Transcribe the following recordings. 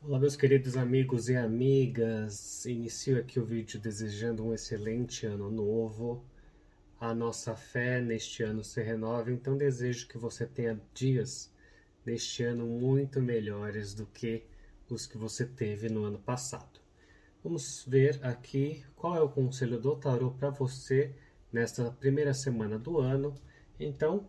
Olá, meus queridos amigos e amigas. Inicio aqui o vídeo desejando um excelente ano novo. A nossa fé neste ano se renova, então desejo que você tenha dias neste ano muito melhores do que os que você teve no ano passado. Vamos ver aqui qual é o conselho do tarot para você nesta primeira semana do ano. Então,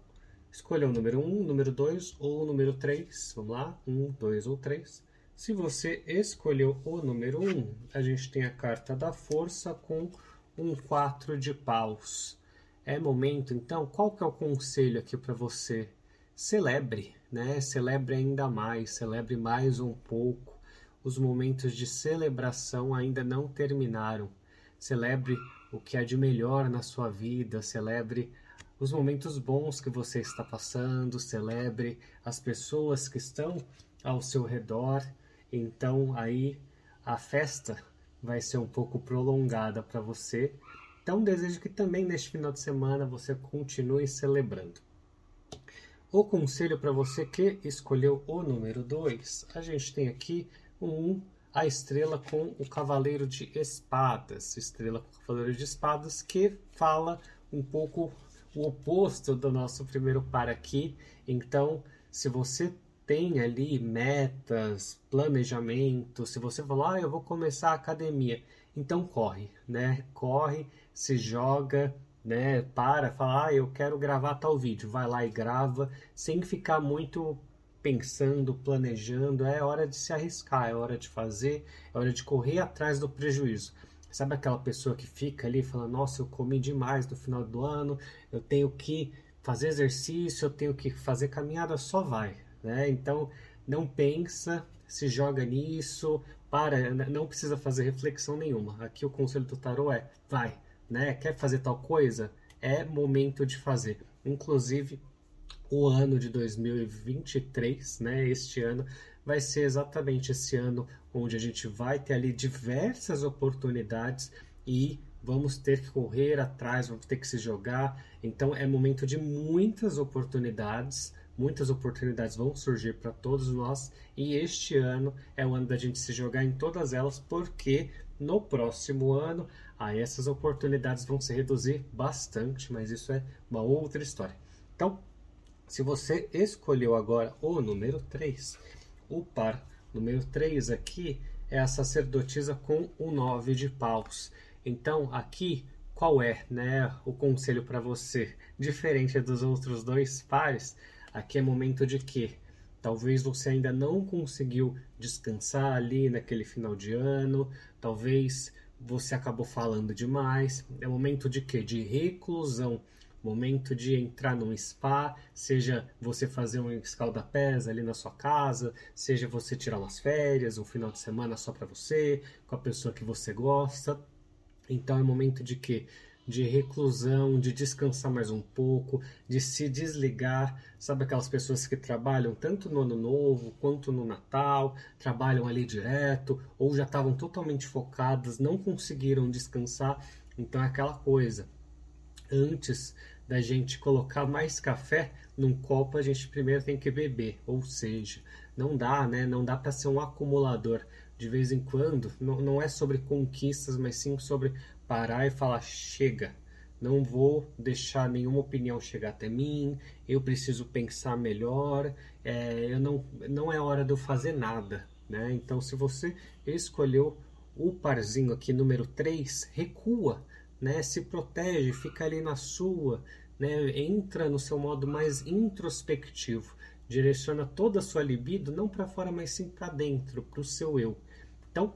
escolha o número 1, o número 2 ou o número 3. Vamos lá, 1, 2 ou 3 se você escolheu o número 1, a gente tem a carta da força com um 4 de paus. É momento, então, qual que é o conselho aqui para você? Celebre, né? Celebre ainda mais, celebre mais um pouco. Os momentos de celebração ainda não terminaram. Celebre o que há de melhor na sua vida, celebre os momentos bons que você está passando, celebre as pessoas que estão ao seu redor então aí a festa vai ser um pouco prolongada para você. Então desejo que também neste final de semana você continue celebrando. O conselho para você que escolheu o número 2, a gente tem aqui um a estrela com o cavaleiro de espadas, estrela com o cavaleiro de espadas que fala um pouco o oposto do nosso primeiro par aqui. Então, se você tem ali metas, planejamento, se você falar, ah, eu vou começar a academia, então corre, né? Corre, se joga, né? Para, fala, ah, eu quero gravar tal vídeo, vai lá e grava, sem ficar muito pensando, planejando, é hora de se arriscar, é hora de fazer, é hora de correr atrás do prejuízo. Sabe aquela pessoa que fica ali falando, nossa, eu comi demais no final do ano, eu tenho que fazer exercício, eu tenho que fazer caminhada, só vai. Né? Então, não pensa, se joga nisso, para, não precisa fazer reflexão nenhuma. Aqui o conselho do tarô é: vai, né? Quer fazer tal coisa? É momento de fazer. Inclusive, o ano de 2023, né? Este ano vai ser exatamente esse ano onde a gente vai ter ali diversas oportunidades e vamos ter que correr atrás, vamos ter que se jogar. Então é momento de muitas oportunidades, muitas oportunidades vão surgir para todos nós e este ano é o ano da gente se jogar em todas elas, porque no próximo ano aí essas oportunidades vão se reduzir bastante, mas isso é uma outra história. Então, se você escolheu agora o número 3, o par número 3 aqui é a sacerdotisa com o 9 de paus. Então, aqui, qual é né, o conselho para você? Diferente dos outros dois pares, aqui é momento de que talvez você ainda não conseguiu descansar ali naquele final de ano, talvez você acabou falando demais. É momento de quê? De reclusão momento de entrar num spa, seja você fazer um escaldapés ali na sua casa, seja você tirar umas férias, um final de semana só para você, com a pessoa que você gosta. Então é momento de quê? De reclusão, de descansar mais um pouco, de se desligar. Sabe aquelas pessoas que trabalham tanto no ano novo quanto no Natal, trabalham ali direto, ou já estavam totalmente focadas, não conseguiram descansar. Então é aquela coisa. Antes da gente colocar mais café num copo, a gente primeiro tem que beber, ou seja, não dá, né? Não dá para ser um acumulador de vez em quando, não, não é sobre conquistas, mas sim sobre parar e falar: chega, não vou deixar nenhuma opinião chegar até mim, eu preciso pensar melhor, é, eu não, não é hora de eu fazer nada. Né? Então, se você escolheu o parzinho aqui, número 3, recua, né? se protege, fica ali na sua, né? entra no seu modo mais introspectivo, direciona toda a sua libido não para fora, mas sim para dentro, para o seu eu. Então,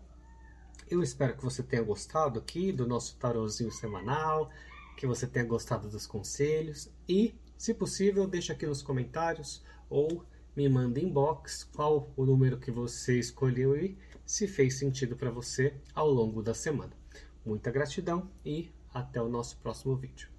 eu espero que você tenha gostado aqui do nosso tarozinho semanal, que você tenha gostado dos conselhos e, se possível, deixe aqui nos comentários ou me manda inbox qual o número que você escolheu e se fez sentido para você ao longo da semana. Muita gratidão e até o nosso próximo vídeo.